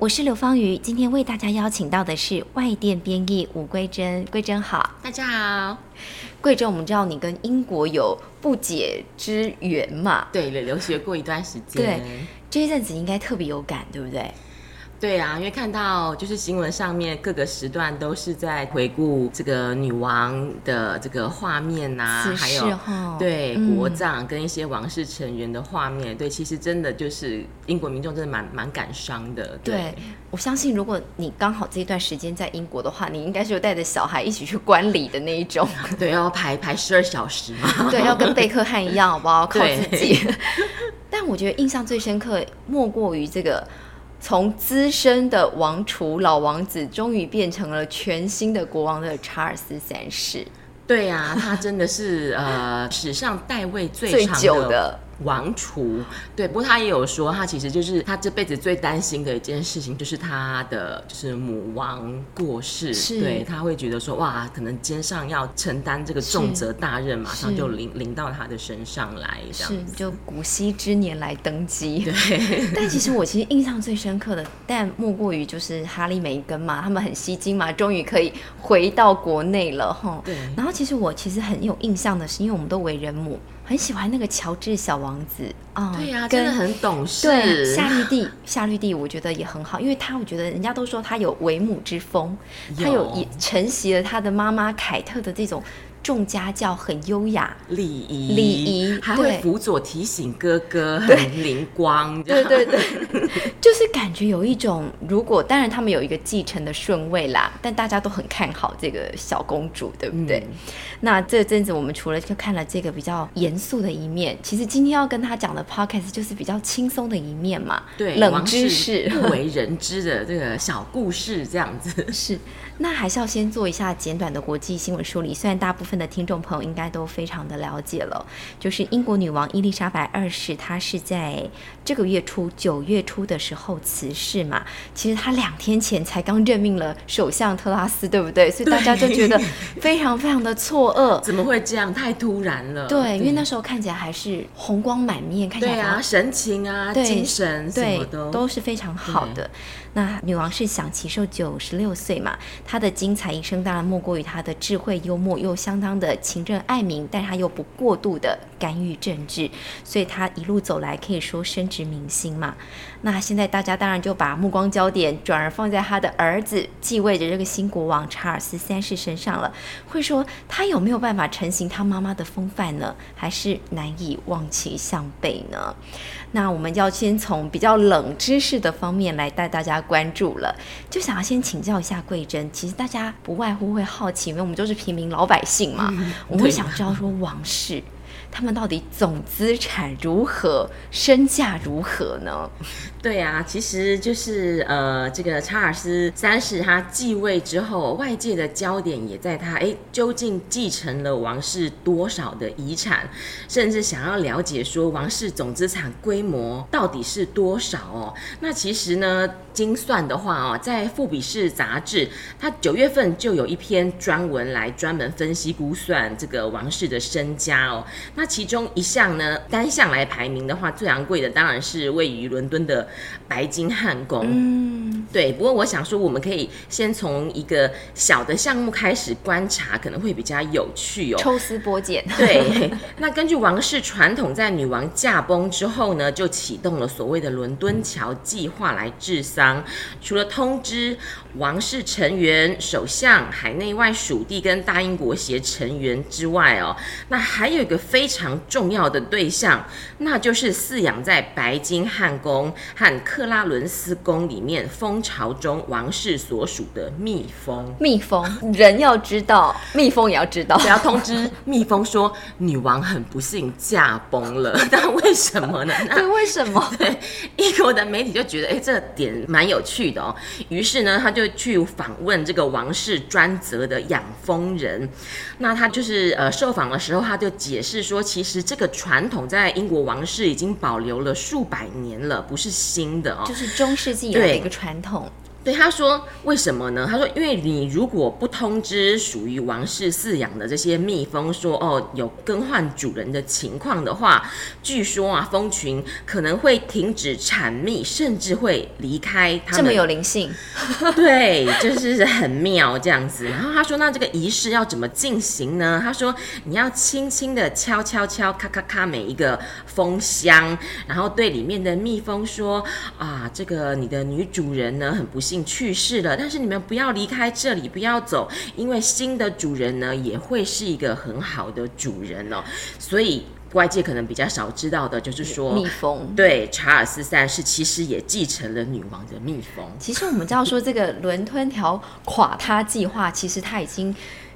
我是刘芳瑜，今天为大家邀请到的是外电编译吴桂珍。桂珍好，大家好。桂珍，我们知道你跟英国有不解之缘嘛？对，留学过一段时间。对，这一阵子应该特别有感，对不对？对啊，因为看到就是新闻上面各个时段都是在回顾这个女王的这个画面呐，还有对国葬跟一些王室成员的画面。对，其实真的就是英国民众真的蛮蛮感伤的。对，我相信如果你刚好这一段时间在英国的话，你应该是有带着小孩一起去观礼的那一种。对，要排排十二小时嘛。对，要跟贝克汉一样，好不好？靠自己。但我觉得印象最深刻，莫过于这个。从资深的王储老王子，终于变成了全新的国王的查尔斯三世。对呀，他真的是呃史上代位最长的。王储对，不过他也有说，他其实就是他这辈子最担心的一件事情，就是他的就是母王过世，对他会觉得说哇，可能肩上要承担这个重责大任，马上就临临到他的身上来，这样是就古稀之年来登基。对，但其实我其实印象最深刻的，但莫过于就是哈利梅根嘛，他们很吸睛嘛，终于可以回到国内了哈。对，然后其实我其实很有印象的是，因为我们都为人母。很喜欢那个乔治小王子啊，对呀，真的很懂事。对，夏绿蒂，夏绿蒂，我觉得也很好，因为他我觉得人家都说他有为母之风，他有也承袭了他的妈妈凯特的这种。重家教很优雅，礼仪礼仪还会辅佐提醒哥哥，很灵光。对对对，就是感觉有一种，如果当然他们有一个继承的顺位啦，但大家都很看好这个小公主，对不对？那这阵子我们除了就看了这个比较严肃的一面，其实今天要跟他讲的 podcast 就是比较轻松的一面嘛，对，冷知识不为人知的这个小故事这样子 是。那还是要先做一下简短的国际新闻梳理，虽然大部分的听众朋友应该都非常的了解了，就是英国女王伊丽莎白二世，她是在这个月初九月初的时候辞世嘛。其实她两天前才刚任命了首相特拉斯，对不对？所以大家就觉得非常非常的错愕，怎么会这样？太突然了。对，因为那时候看起来还是红光满面，看起来对啊，神情啊，精神对都都是非常好的。那女王是享其寿九十六岁嘛？她的精彩一生当然莫过于她的智慧、幽默，又相当的勤政爱民，但她又不过度的干预政治，所以她一路走来可以说深植民心嘛。那现在大家当然就把目光焦点转而放在她的儿子继位的这个新国王查尔斯三世身上了，会说他有没有办法承袭他妈妈的风范呢？还是难以望其项背呢？那我们要先从比较冷知识的方面来带大家关注了，就想要先请教一下桂珍。其实大家不外乎会好奇，因为我们就是平民老百姓嘛，我们会想知道说王室。他们到底总资产如何，身价如何呢？对啊，其实就是呃，这个查尔斯三世他继位之后，外界的焦点也在他，哎，究竟继承了王室多少的遗产，甚至想要了解说王室总资产规模到底是多少哦。那其实呢，精算的话哦，在富比士杂志，它九月份就有一篇专文来专门分析估算这个王室的身家哦。那其中一项呢，单项来排名的话，最昂贵的当然是位于伦敦的白金汉宫。嗯，对。不过我想说，我们可以先从一个小的项目开始观察，可能会比较有趣哦。抽丝剥茧。对。那根据王室传统，在女王驾崩之后呢，就启动了所谓的伦敦桥计划来治丧。除了通知王室成员、首相、海内外属地跟大英国协成员之外哦，那还有一个非。常重要的对象，那就是饲养在白金汉宫和克拉伦斯宫里面蜂巢中王室所属的蜜蜂。蜜蜂人要知道，蜜蜂也要知道，要通知蜜蜂说女王很不幸驾崩了。那为什么呢？对，为什么？对，英国的媒体就觉得，哎，这点蛮有趣的哦。于是呢，他就去访问这个王室专责的养蜂人。那他就是呃受访的时候，他就解释说，其实这个传统在英国王室已经保留了数百年了，不是新的哦，就是中世纪有的一个传统。对他说：“为什么呢？他说，因为你如果不通知属于王室饲养的这些蜜蜂，说哦有更换主人的情况的话，据说啊，蜂群可能会停止产蜜，甚至会离开。这么有灵性，对，就是很妙这样子。然后他说，那这个仪式要怎么进行呢？他说，你要轻轻的敲敲敲，咔咔咔，每一个蜂箱，然后对里面的蜜蜂说啊，这个你的女主人呢，很不幸。”去世了，但是你们不要离开这里，不要走，因为新的主人呢也会是一个很好的主人哦。所以外界可能比较少知道的就是说，蜜蜂对查尔斯三世其实也继承了女王的蜜蜂。其实我们知道说，这个伦敦条垮塌计划，其实他已经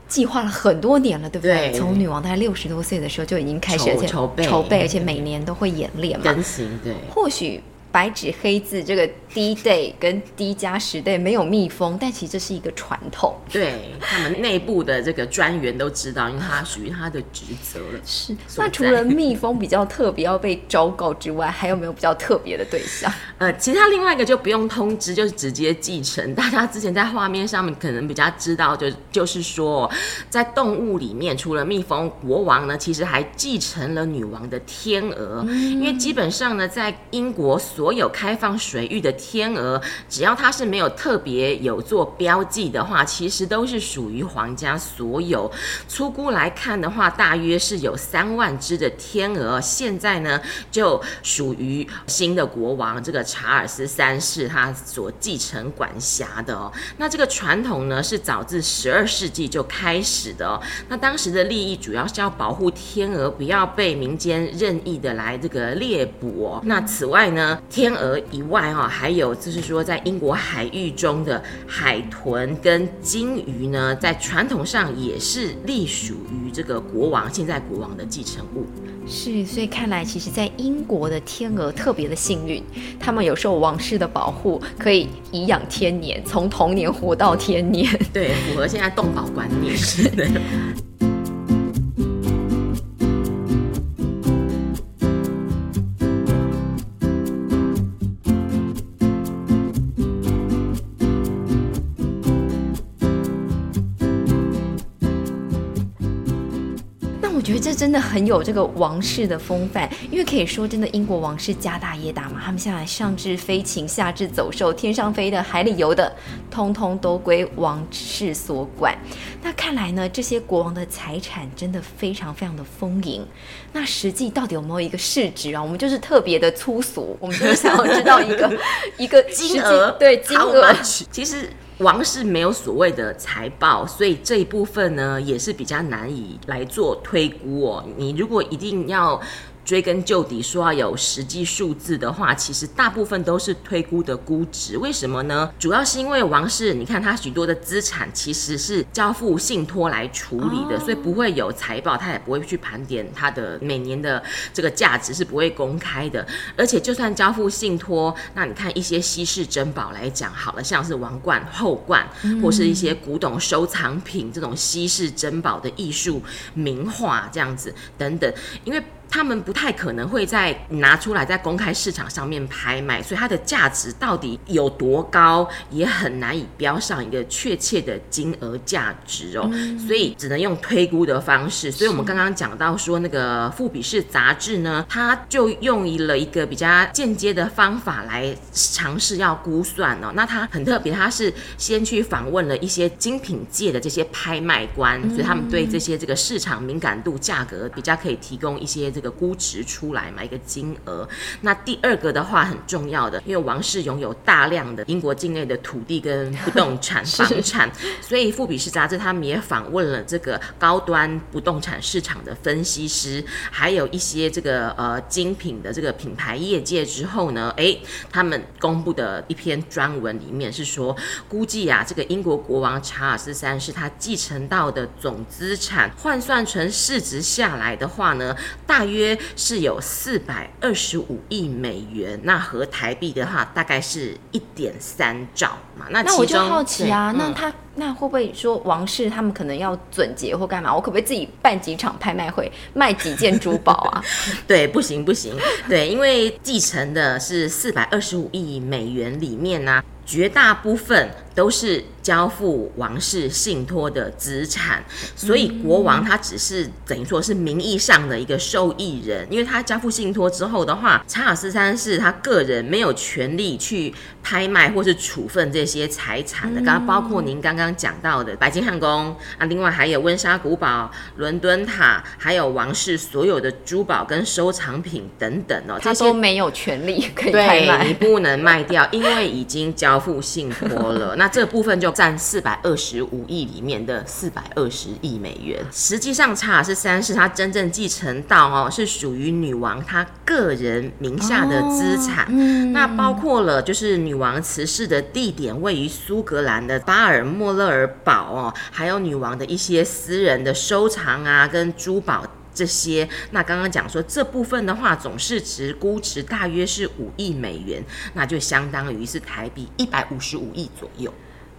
计划了很多年了，对不对？从女王大概六十多岁的时候就已经开始筹备，筹备，而且每年都会演练嘛，更新对，或许。白纸黑字，这个 D day 跟 D 加十 day 没有密封，但其实这是一个传统。对他们内部的这个专员都知道，因为他属于他的职责了。是。那除了密封比较特别要被昭告之外，还有没有比较特别的对象？呃，其他另外一个就不用通知，就是直接继承。大家之前在画面上面可能比较知道，就就是说，在动物里面，除了蜜蜂，国王呢其实还继承了女王的天鹅，因为基本上呢，在英国所所有开放水域的天鹅，只要它是没有特别有做标记的话，其实都是属于皇家所有。粗估来看的话，大约是有三万只的天鹅，现在呢就属于新的国王这个查尔斯三世他所继承管辖的哦。那这个传统呢是早自十二世纪就开始的哦。那当时的利益主要是要保护天鹅不要被民间任意的来这个猎捕哦。那此外呢？天鹅以外，哈，还有就是说，在英国海域中的海豚跟鲸鱼呢，在传统上也是隶属于这个国王，现在国王的继承物。是，所以看来，其实，在英国的天鹅特别的幸运，他们有受王室的保护，可以颐养天年，从童年活到天年。对，符合现在动保观念。是的。真的很有这个王室的风范，因为可以说真的，英国王室家大业大嘛，他们现在上至飞禽，下至走兽，天上飞的、海里游的，通通都归王室所管。那看来呢，这些国王的财产真的非常非常的丰盈。那实际到底有没有一个市值啊？我们就是特别的粗俗，我们就是想要知道一个一个金额，对金额，其实。王室没有所谓的财报，所以这一部分呢也是比较难以来做推估哦。你如果一定要。追根究底，说要有实际数字的话，其实大部分都是推估的估值。为什么呢？主要是因为王室，你看他许多的资产其实是交付信托来处理的，所以不会有财报，他也不会去盘点他的每年的这个价值是不会公开的。而且就算交付信托，那你看一些稀世珍宝来讲好了，像是王冠、后冠，或是一些古董收藏品这种稀世珍宝的艺术名画这样子等等，因为。他们不太可能会在拿出来在公开市场上面拍卖，所以它的价值到底有多高，也很难以标上一个确切的金额价值哦。所以只能用推估的方式。所以我们刚刚讲到说，那个《富比士》杂志呢，它就用了一个比较间接的方法来尝试要估算哦。那它很特别，它是先去访问了一些精品界的这些拍卖官，所以他们对这些这个市场敏感度、价格比较可以提供一些这。个估值出来嘛，一个金额。那第二个的话很重要的，因为王室拥有大量的英国境内的土地跟不动产 房产，所以富比士杂志他们也访问了这个高端不动产市场的分析师，还有一些这个呃精品的这个品牌业界之后呢，哎，他们公布的一篇专文里面是说，估计啊，这个英国国王查尔斯三世他继承到的总资产换算成市值下来的话呢，大约。约是有四百二十五亿美元，那合台币的话大概是一点三兆嘛。那那我就好奇啊，嗯那他那会不会说王室他们可能要准结或干嘛？我可不可以自己办几场拍卖会，卖几件珠宝啊？对，不行不行，对，因为继承的是四百二十五亿美元里面呢、绝大部分都是交付王室信托的资产，所以国王他只是等于说是名义上的一个受益人，因为他交付信托之后的话，查尔斯三世他个人没有权利去拍卖或是处分这些财产的，刚刚包括您刚刚讲到的白金汉宫啊，另外还有温莎古堡、伦敦塔，还有王室所有的珠宝跟收藏品等等哦，他这些都没有权利可以拍卖你。不能卖掉，因为已经交付信托了。那这部分就占四百二十五亿里面的四百二十亿美元。实际上，查尔斯三世他真正继承到哦，是属于女王她个人名下的资产。嗯那包括了就是女王辞世的地点位于苏格兰的巴尔莫勒尔堡哦，还有女王的一些私人的收藏啊，跟珠宝。这些，那刚刚讲说这部分的话，总市值估值大约是五亿美元，那就相当于是台币一百五十五亿左右。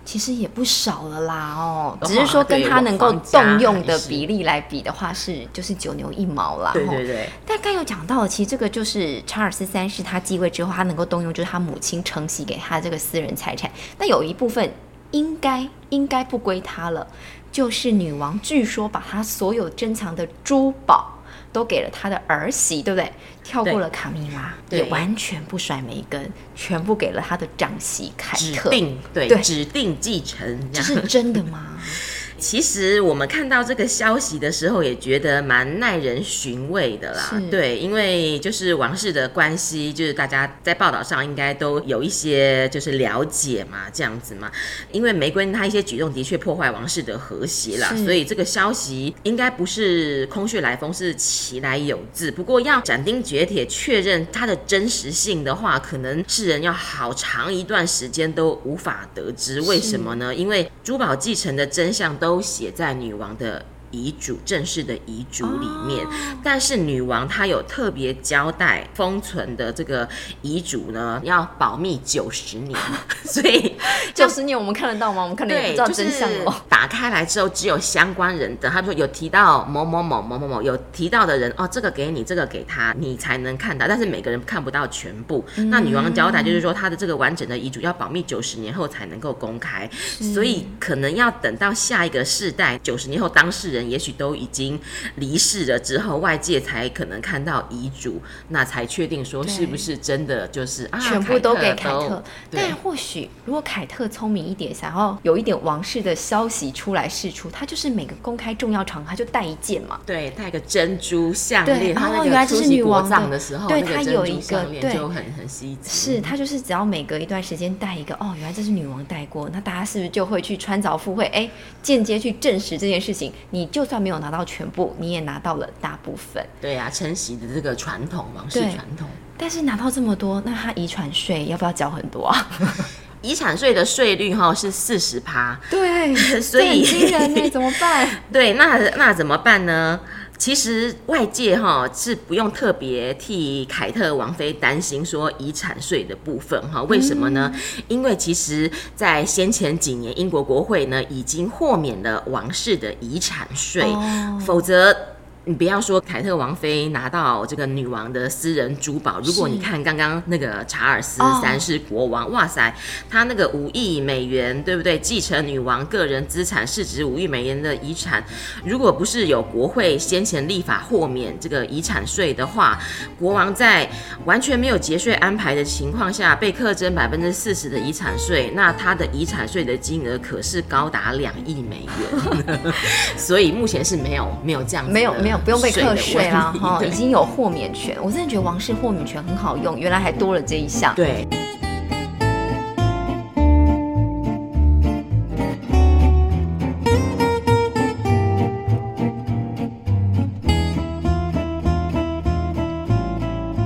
其实也不少了啦哦，只是说跟对他能够动用的比例来比的话，是就是九牛一毛啦。吼对对对，但刚有讲到，其实这个就是查尔斯三世他继位之后，他能够动用就是他母亲承袭给他的这个私人财产，但有一部分应该应该不归他了，就是女王据说把她所有珍藏的珠宝都给了她的儿媳，对不对？跳过了卡米拉，对也完全不甩梅根，全部给了她的长媳凯指特。定对对指定继承这。是真的吗？其实我们看到这个消息的时候，也觉得蛮耐人寻味的啦。对，因为就是王室的关系，就是大家在报道上应该都有一些就是了解嘛，这样子嘛。因为玫瑰她一些举动的确破坏王室的和谐啦，所以这个消息应该不是空穴来风，是其来有自。不过要斩钉截铁确认它的真实性的话，可能世人要好长一段时间都无法得知。为什么呢？因为珠宝继承的真相都都写在女王的。遗嘱正式的遗嘱里面，但是女王她有特别交代封存的这个遗嘱呢，要保密九十年，所以 九十年我们看得到吗？我们可能也不，知道就是真相哦。打开来之后，只有相关人的，他说有提到某某某某某某，有提到的人哦，这个给你，这个给他，你才能看到，但是每个人看不到全部。那女王交代就是说，她的这个完整的遗嘱要保密九十年后才能够公开，所以可能要等到下一个世代，九十年后当事人也许都已经离世了之后，外界才可能看到遗嘱，那才确定说是不是真的就是啊，全部都给凯特。但或许如果凯特聪明一点，想要有一点王室的消息出来释出，他就是每个公开重要场合他就带一件嘛。对，带个珍珠项链，哦原来这是女王的葬的时候，对那个她有一个对就很很稀奇。是他就是只要每隔一段时间带一个，哦，原来这是女王戴过，那大家是不是就会去穿凿附会，哎，间接去证实这件事情？你就算没有拿到全部，你也拿到了大部分。对啊，承袭的这个传统，王室对传统。但是拿到这么多，那他遗产税要不要交很多啊？遗产税的税率哈是四十趴，对，所以惊人呢，怎么办？对，那那怎么办呢？其实外界哈是不用特别替凯特王妃担心说遗产税的部分哈，为什么呢？因为其实，在先前几年，英国国会呢已经豁免了王室的遗产税，哦否则。你不要说凯特王妃拿到这个女王的私人珠宝，如果你看刚刚那个查尔斯哦三世国王，哇塞，他那个五亿美元，对不对？继承女王个人资产市值五亿美元的遗产，如果不是有国会先前立法豁免这个遗产税的话，国王在完全没有节税安排的情况下被课征百分之四十的遗产税，那他的遗产税的金额可是高达两亿美元，所以目前是没有没有这样子的没有没有，不用被课税啦的问题哈，对已经有豁免权。我真的觉得王室豁免权很好用，原来还多了这一项。对。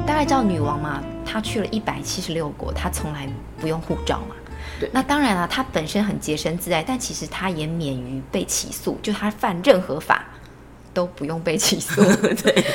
大概知道女王嘛，她去了一百七十六国，她从来不用护照嘛。对那当然了，她本身很洁身自爱，但其实她也免于被起诉，就她犯任何法都不用被起诉。对，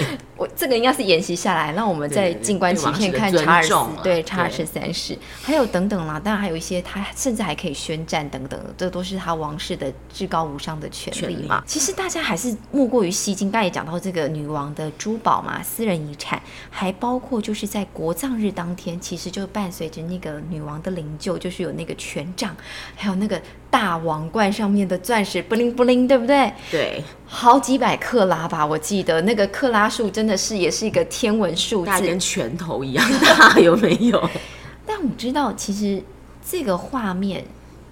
我这个应该是沿袭下来，让我们在静观其变，看查尔斯对查尔斯三世，还有等等啦，当然还有一些他甚至还可以宣战等等，这都是他王室的至高无上的权利嘛。其实大家还是莫过于吸睛，刚才也讲到这个女王的珠宝嘛，私人遗产，还包括就是在国葬日当天，其实就伴随着那个女王的灵柩，就是有那个权杖，还有那个大王冠上面的钻石布灵布灵，对不对？对，好几百克拉吧，我记得那个克拉数真的是也是一个天文数字，跟拳头一样大，有没有？但我知道，其实这个画面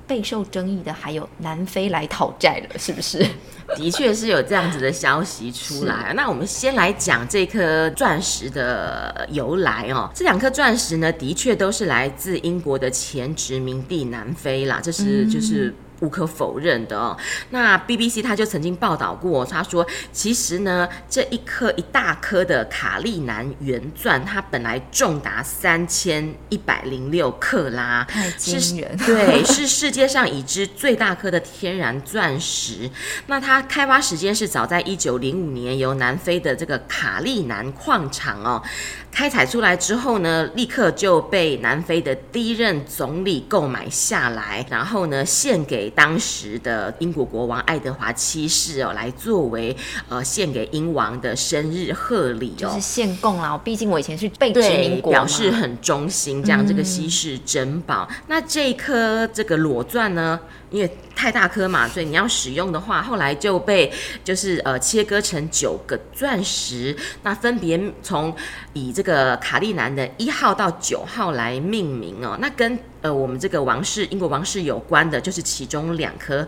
备受争议的还有南非来讨债了，是不是？的确是有这样子的消息出来。那我们先来讲这颗钻石的由来哦。这两颗钻石呢，的确都是来自英国的前殖民地南非啦。这是就是。无可否认的哦。那 BBC 他就曾经报道过，他说其实呢，这一颗一大颗的卡利南圆钻，它本来重达三千一百零六克拉，太惊人。对，是世界上已知最大颗的天然钻石。那它开发时间是早在一九零五年，由南非的这个卡利南矿场哦。开采出来之后呢，立刻就被南非的第一任总理购买下来，然后呢，献给当时的英国国王爱德华七世哦，来作为呃献给英王的生日贺礼，就是献贡啦。毕竟我以前是被殖民国，表示很忠心，这样这个稀世珍宝。那这一颗这个裸钻呢？因为太大颗嘛，所以你要使用的话，后来就被就是呃切割成九个钻石，那分别从以这个卡利南的一号到九号来命名哦。那跟呃我们这个王室英国王室有关的，就是其中两颗。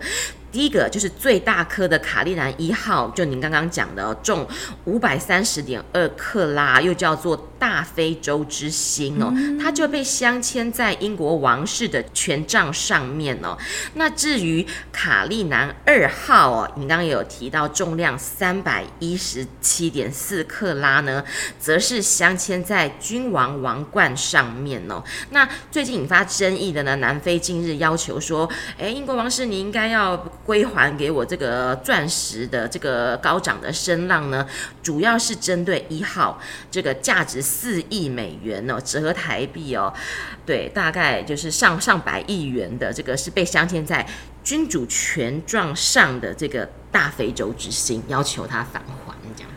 第一个就是最大颗的卡利南一号，就您刚刚讲的，重五百三十点二克拉，又叫做大非洲之星哦，它就被镶嵌在英国王室的权杖上面哦。那至于卡利南二号哦，你刚刚有提到重量三百一十七点四克拉呢，则是镶嵌在君王王冠上面哦。那最近引发争议的呢，南非近日要求说，哎，英国王室你应该要。归还给我这个钻石的这个高涨的声浪呢，主要是针对一号这个价值四亿美元哦，折合台币哦，对，大概就是上上百亿元的这个是被镶嵌在君主权状上的这个大非洲之星，要求他返还这样。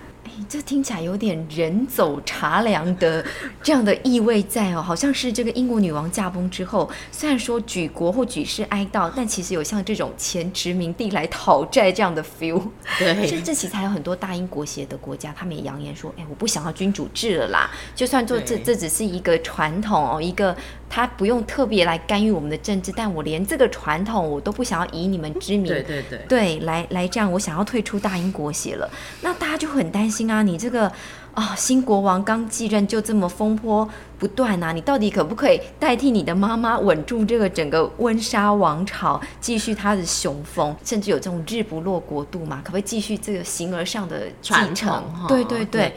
这听起来有点人走茶凉的这样的意味在哦，好像是这个英国女王驾崩之后，虽然说举国或举世哀悼，但其实有像这种前殖民地来讨债这样的 feel。对，甚至其实还有很多大英国协的国家，他们也扬言说：“哎，我不想要君主制了啦，就算做这这只是一个传统哦，一个。”他不用特别来干预我们的政治，但我连这个传统我都不想要以你们之名，对对对，对来来这样，我想要退出大英国协了。那大家就很担心啊，你这个啊新国王刚继任就这么风波不断啊，你到底可不可以代替你的妈妈稳住这个整个温莎王朝，继续他的雄风，甚至有这种日不落国度嘛？可不可以继续这个形而上的继承？对对对。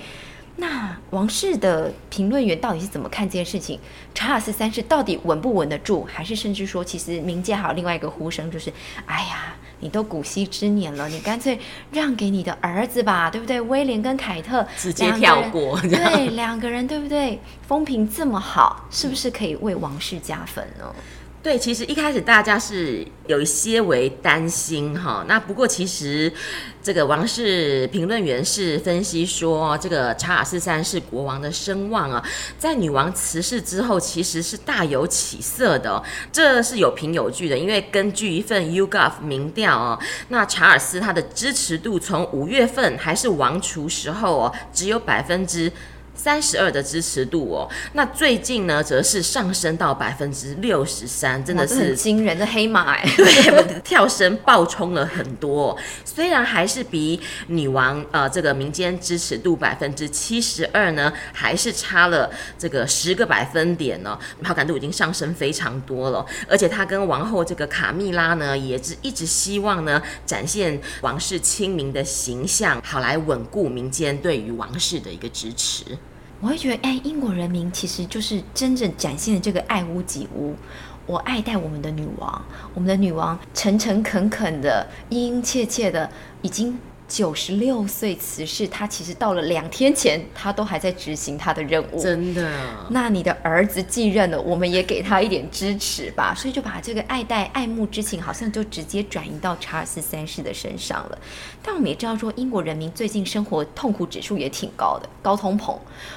那王室的评论员到底是怎么看这件事情？查尔斯三世到底稳不稳得住？还是甚至说，其实民间还有另外一个呼声，就是哎呀，你都古稀之年了，你干脆让给你的儿子吧，对不对？威廉跟凯特直接跳过，对，两个人对不对？风评这么好，是不是可以为王室加分呢？对，其实一开始大家是有一些为担心哈，那不过其实这个王室评论员是分析说，这个查尔斯三世国王的声望啊，在女王辞世之后，其实是大有起色的，这是有凭有据的，因为根据一份 YouGov 民调哦，那查尔斯他的支持度从五月份还是王储时候哦，只有百分之。三十二的支持度哦，那最近呢，则是上升到百分之六十三，真的是惊人的黑马哎，对，跳升爆冲了很多。虽然还是比女王呃这个民间支持度百分之七十二呢，还是差了这个十个百分点呢，好感度已经上升非常多了。而且她跟王后这个卡蜜拉呢，也是一直希望呢，展现王室亲民的形象，好来稳固民间对于王室的一个支持。我会觉得，哎，英国人民其实就是真正展现了这个爱屋及乌。我爱戴我们的女王，我们的女王诚诚恳恳的、殷殷切切的，已经九十六岁辞世，他其实到了两天前，他都还在执行他的任务。真的。那你的儿子继任了，我们也给他一点支持吧。所以就把这个爱戴、爱慕之情，好像就直接转移到查尔斯三世的身上了。但我们也知道说，英国人民最近生活痛苦指数也挺高的，高通膨。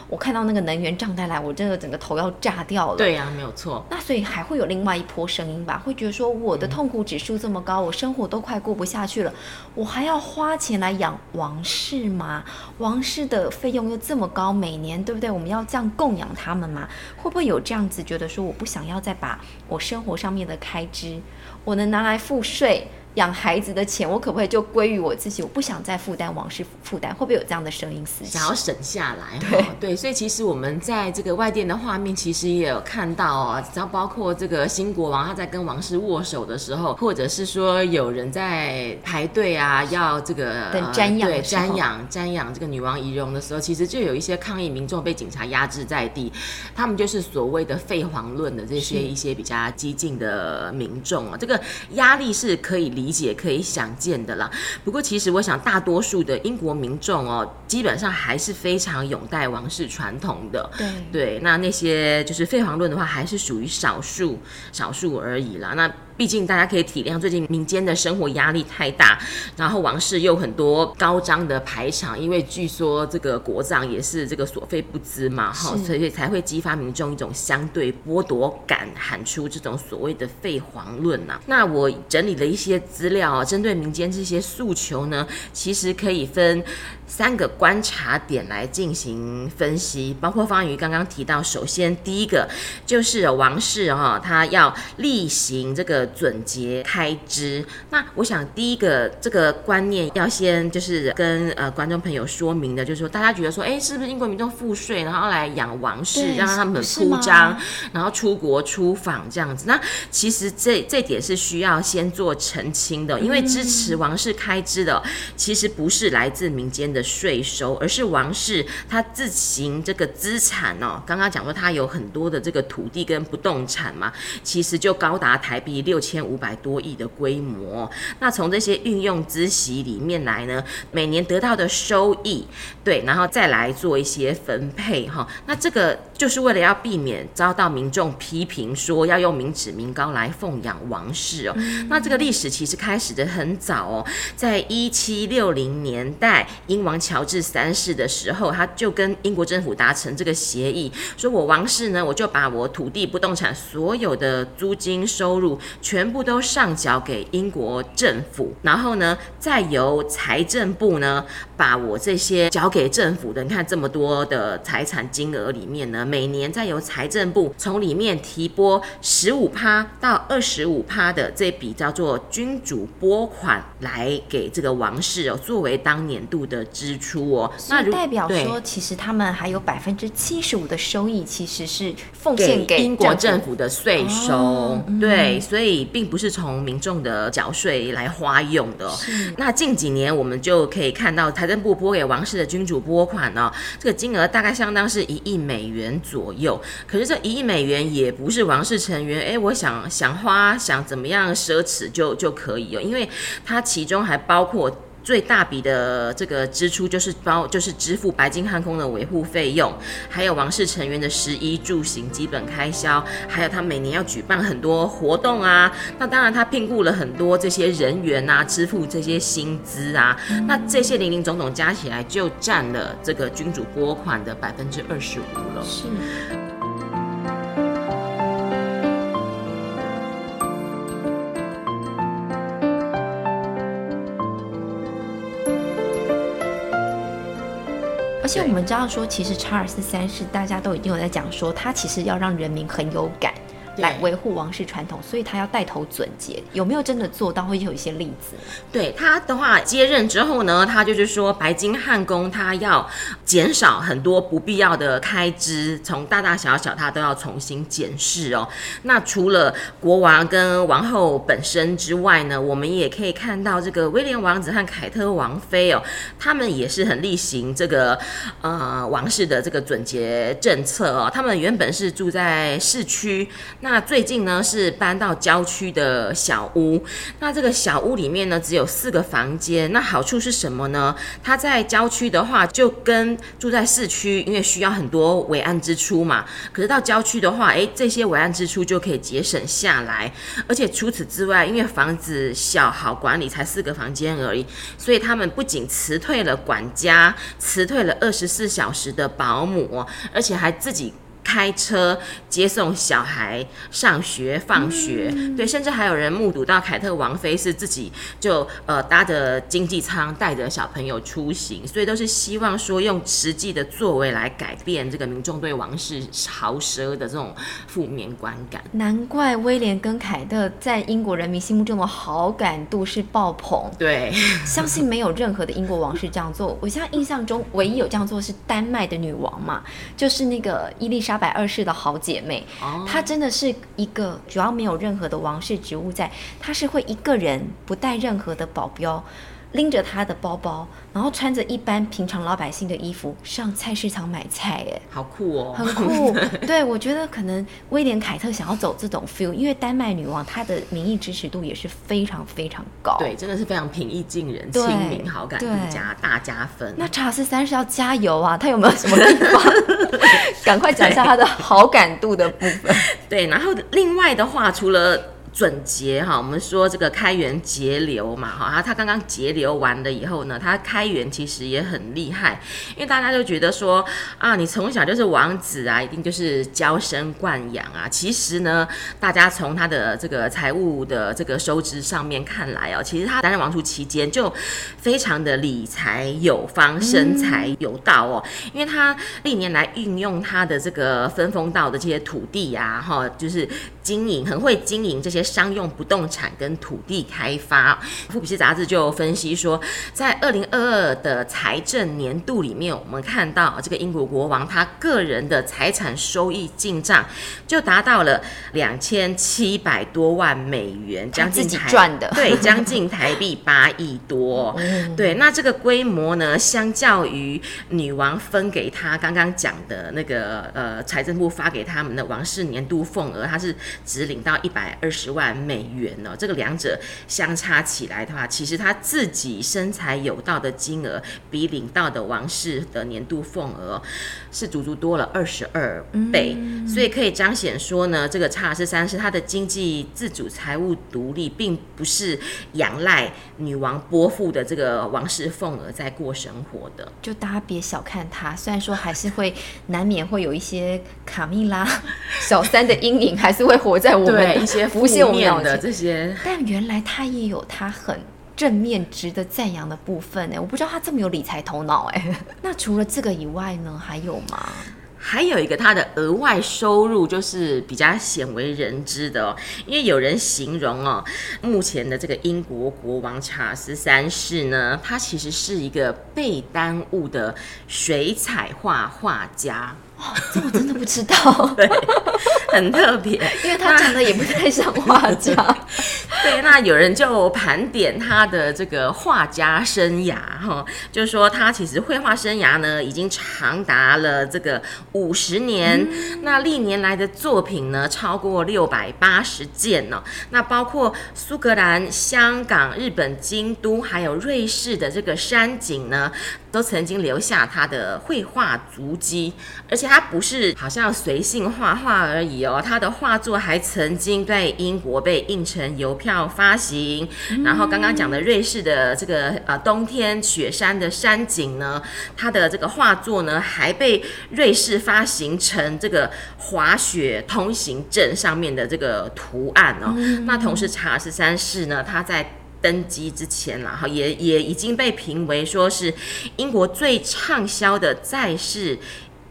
我看到那个能源账单来，我真的整个头要炸掉了。对呀，没有错。那所以还会有另外一波声音吧？会觉得说，我的痛苦指数这么高，我生活都快过不下去了，我还要花钱。来养王室吗？王室的费用又这么高，每年对不对？我们要这样供养他们吗？会不会有这样子觉得说，我不想要再把我生活上面的开支，我能拿来付税？养孩子的钱，我可不可以就归于我自己？我不想再负担王室负担，会不会有这样的声音？思想要省下来，对对，所以其实我们在这个外电的画面，其实也有看到哦，只要包括这个新国王他在跟王室握手的时候，或者是说有人在排队啊，要这个等瞻仰对瞻仰瞻仰这个女王仪容的时候，其实就有一些抗议民众被警察压制在地，他们就是所谓的废皇论的这些一些比较激进的民众啊，这个压力是可以理。理解可以想见的啦。不过，其实我想，大多数的英国民众哦，基本上还是非常拥戴王室传统的。对对，那那些就是废皇论的话，还是属于少数少数而已啦。那。毕竟大家可以体谅，最近民间的生活压力太大，然后王室又很多高张的排场，因为据说这个国葬也是这个所费不赀嘛，哈，所以才会激发民众一种相对剥夺感，喊出这种所谓的废皇论呐。那我整理了一些资料，针对民间这些诉求呢，其实可以分三个观察点来进行分析，包括方宇刚刚提到，首先第一个就是王室哈，他要例行这个。准节开支，那我想第一个这个观念要先就是跟呃观众朋友说明的，就是说大家觉得说，哎，是不是英国民众付税，然后来养王室，让他们铺张，然后出国出访这样子？那其实这这点是需要先做澄清的，因为支持王室开支的，其实不是来自民间的税收，而是王室他自行这个资产哦。刚刚讲说他有很多的这个土地跟不动产嘛，其实就高达台币六。千五百多亿的规模，那从这些运用资息里面来呢，每年得到的收益，对，然后再来做一些分配哈。那这个就是为了要避免遭到民众批评说要用民脂民膏来奉养王室哦。那这个历史其实开始的很早哦，在一七六零年代，英王乔治三世的时候，他就跟英国政府达成这个协议，说我王室呢，我就把我土地不动产所有的租金收入。全部都上缴给英国政府，然后呢，再由财政部呢，把我这些交给政府的，你看这么多的财产金额里面呢，每年再由财政部从里面提拨十五趴到二十五趴的这笔叫做君主拨款来给这个王室哦，作为当年度的支出哦。那代表说，其实他们还有百分之七十五的收益，其实是奉献给英国政府的税收。对，所以。并不是从民众的缴税来花用的。那近几年我们就可以看到财政部拨给王室的君主拨款呢，这个金额大概相当是一亿美元左右。可是这一亿美元也不是王室成员哎，我想想花想怎么样奢侈就就可以哦，因为它其中还包括。最大笔的这个支出就是包，就是支付白金汉宫的维护费用，还有王室成员的食衣住行基本开销，还有他每年要举办很多活动啊。那当然，他聘雇了很多这些人员啊，支付这些薪资啊。那这些零零总总加起来，就占了这个君主拨款的百分之二十五了。是。且我们知道说，其实查尔斯三世大家都已经有在讲说，他其实要让人民很有感。来维护王室传统，所以他要带头准节，有没有真的做到？会有一些例子。对他的话，接任之后呢，他就是说，白金汉宫他要减少很多不必要的开支，从大大小小他都要重新检视哦。那除了国王跟王后本身之外呢，我们也可以看到这个威廉王子和凯特王妃哦，他们也是很例行这个呃王室的这个准节政策哦。他们原本是住在市区。那最近呢是搬到郊区的小屋，那这个小屋里面呢只有四个房间。那好处是什么呢？它在郊区的话，就跟住在市区，因为需要很多伟岸支出嘛。可是到郊区的话，诶，这些伟岸支出就可以节省下来。而且除此之外，因为房子小好管理，才四个房间而已，所以他们不仅辞退了管家，辞退了二十四小时的保姆，而且还自己。开车接送小孩上学放学，对，甚至还有人目睹到凯特王妃是自己就呃搭着经济舱带着小朋友出行，所以都是希望说用实际的作为来改变这个民众对王室豪奢的这种负面观感。难怪威廉跟凯特在英国人民心目中的好感度是爆棚。对，相信没有任何的英国王室这样做。我现在印象中唯一有这样做是丹麦的女王嘛，就是那个伊丽莎。莎白二世的好姐妹，她真的是一个主要没有任何的王室职务在，她是会一个人不带任何的保镖。拎着他的包包，然后穿着一般平常老百姓的衣服上菜市场买菜，哎，好酷哦，很酷。对，我觉得可能威廉凯特想要走这种 feel，因为丹麦女王她的民意支持度也是非常非常高，对，真的是非常平易近人、亲民，好感度加大加分。那查尔斯三世要加油啊，他有没有什么地方？赶快讲一下他的好感度的部分。对，然后另外的话，除了。准节哈，我们说这个开源节流嘛哈，他他刚刚节流完了以后呢，他开源其实也很厉害，因为大家就觉得说啊，你从小就是王子啊，一定就是娇生惯养啊。其实呢，大家从他的这个财务的这个收支上面看来哦，其实他担任王储期间就非常的理财有方，生财有道哦，因为他历年来运用他的这个分封到的这些土地呀哈，就是经营很会经营这些。商用不动产跟土地开发，富比士杂志就分析说，在二零二二的财政年度里面，我们看到这个英国国王他个人的财产收益进账就达到了两千七百多万美元，将近赚的，对，将近台币 八亿多。对，那这个规模呢，相较于女王分给他刚刚讲的那个呃财政部发给他们的王室年度份额，他是只领到一百二十。万美元呢？这个两者相差起来的话，其实他自己身材有道的金额，比领到的王室的年度俸额是足足多了二十二倍，所以可以彰显说呢，这个查尔斯三世他的经济自主、财务独立，并不是仰赖女王拨付的这个王室俸额在过生活的。就大家别小看他，虽然说还是会难免会有一些卡蜜拉 小三的阴影，还是会活在我们一些浮现。负面的这些，但原来他也有他很正面、值得赞扬的部分哎，我不知道他这么有理财头脑哎。那除了这个以外呢，还有吗？还有一个他的额外收入就是比较鲜为人知的哦，因为有人形容哦，目前的这个英国国王查尔斯三世呢，他其实是一个被耽误的水彩画画家。哦这我真的不知道，对，很特别，因为他长得也不太像画家。对，那有人就盘点他的这个画家生涯，哈，就是说他其实绘画生涯呢已经长达了这个五十年，那历年来的作品呢超过六百八十件呢，那包括苏格兰、香港、日本京都，还有瑞士的这个山景呢。都曾经留下他的绘画足迹，而且他不是好像随性画画而已哦，他的画作还曾经在英国被印成邮票发行。然后刚刚讲的瑞士的这个呃冬天雪山的山景呢，他的这个画作呢还被瑞士发行成这个滑雪通行证上面的这个图案哦。那同时查尔斯三世呢，他在登基之前啦，哈，也也已经被评为说是英国最畅销的在世。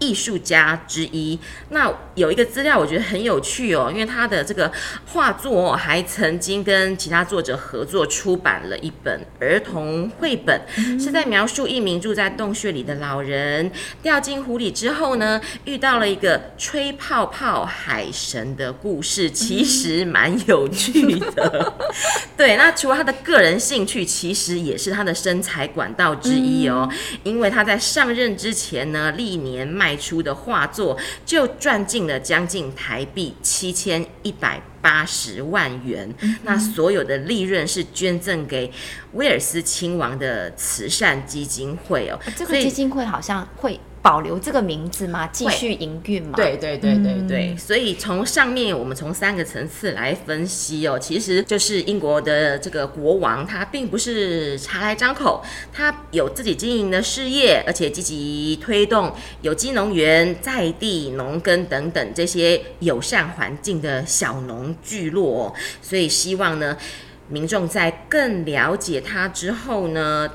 艺术家之一，那有一个资料我觉得很有趣哦，因为他的这个画作还曾经跟其他作者合作出版了一本儿童绘本，是在描述一名住在洞穴里的老人掉进湖里之后呢，遇到了一个吹泡泡海神的故事，其实蛮有趣的。对，那除了他的个人兴趣，其实也是他的身材管道之一哦，因为他在上任之前呢，历年卖。卖出的画作，就赚进了将近台币七千一百八十万元。那所有的利润是捐赠给威尔斯亲王的慈善基金会哦。这个基金会好像会。保留这个名字吗？继续营运吗？对对对对对，所以从上面我们从三个层次来分析哦，其实就是英国的这个国王，他并不是茶来张口，他有自己经营的事业，而且积极推动有机农园、在地农耕等等这些友善环境的小农聚落，所以希望呢，民众在更了解他之后呢。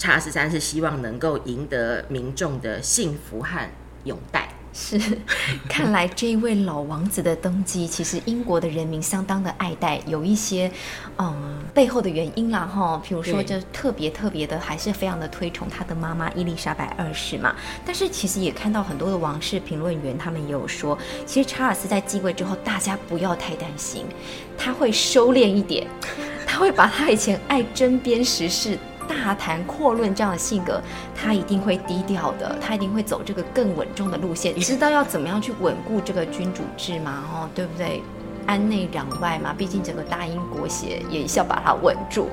查尔斯三是希望能够赢得民众的幸福和拥戴。是，看来这一位老王子的登基，其实英国的人民相当的爱戴，有一些嗯背后的原因啦哈。比如说，就特别特别的，还是非常的推崇他的妈妈伊丽莎白二世嘛。但是其实也看到很多的王室评论员，他们也有说，其实查尔斯在继位之后，大家不要太担心，他会收敛一点，他会把他以前爱针砭时事。大谈阔论这样的性格，他一定会低调的，他一定会走这个更稳重的路线，知道要怎么样去稳固这个君主制嘛，哦，对不对？安内攘外嘛，毕竟整个大英国协也是要把它稳住，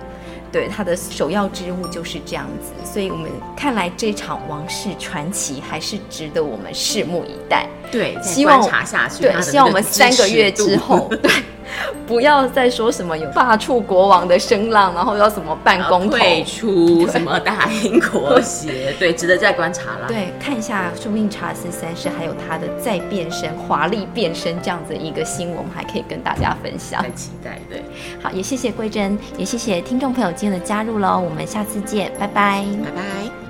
对，他的首要之务就是这样子，所以我们看来这场王室传奇还是值得我们拭目以待。对，希望查下去，对，希望我们三个月之后，对。不要再说什么有罢黜国王的声浪，然后要什么办公退出什么大英国协，对，值得再观察了。对，看一下说不定查尔斯三世还有他的再变身、华丽变身这样子一个新闻，我们还可以跟大家分享。太期待，对。好，也谢谢桂珍，也谢谢听众朋友今天的加入喽，我们下次见，拜拜，拜拜。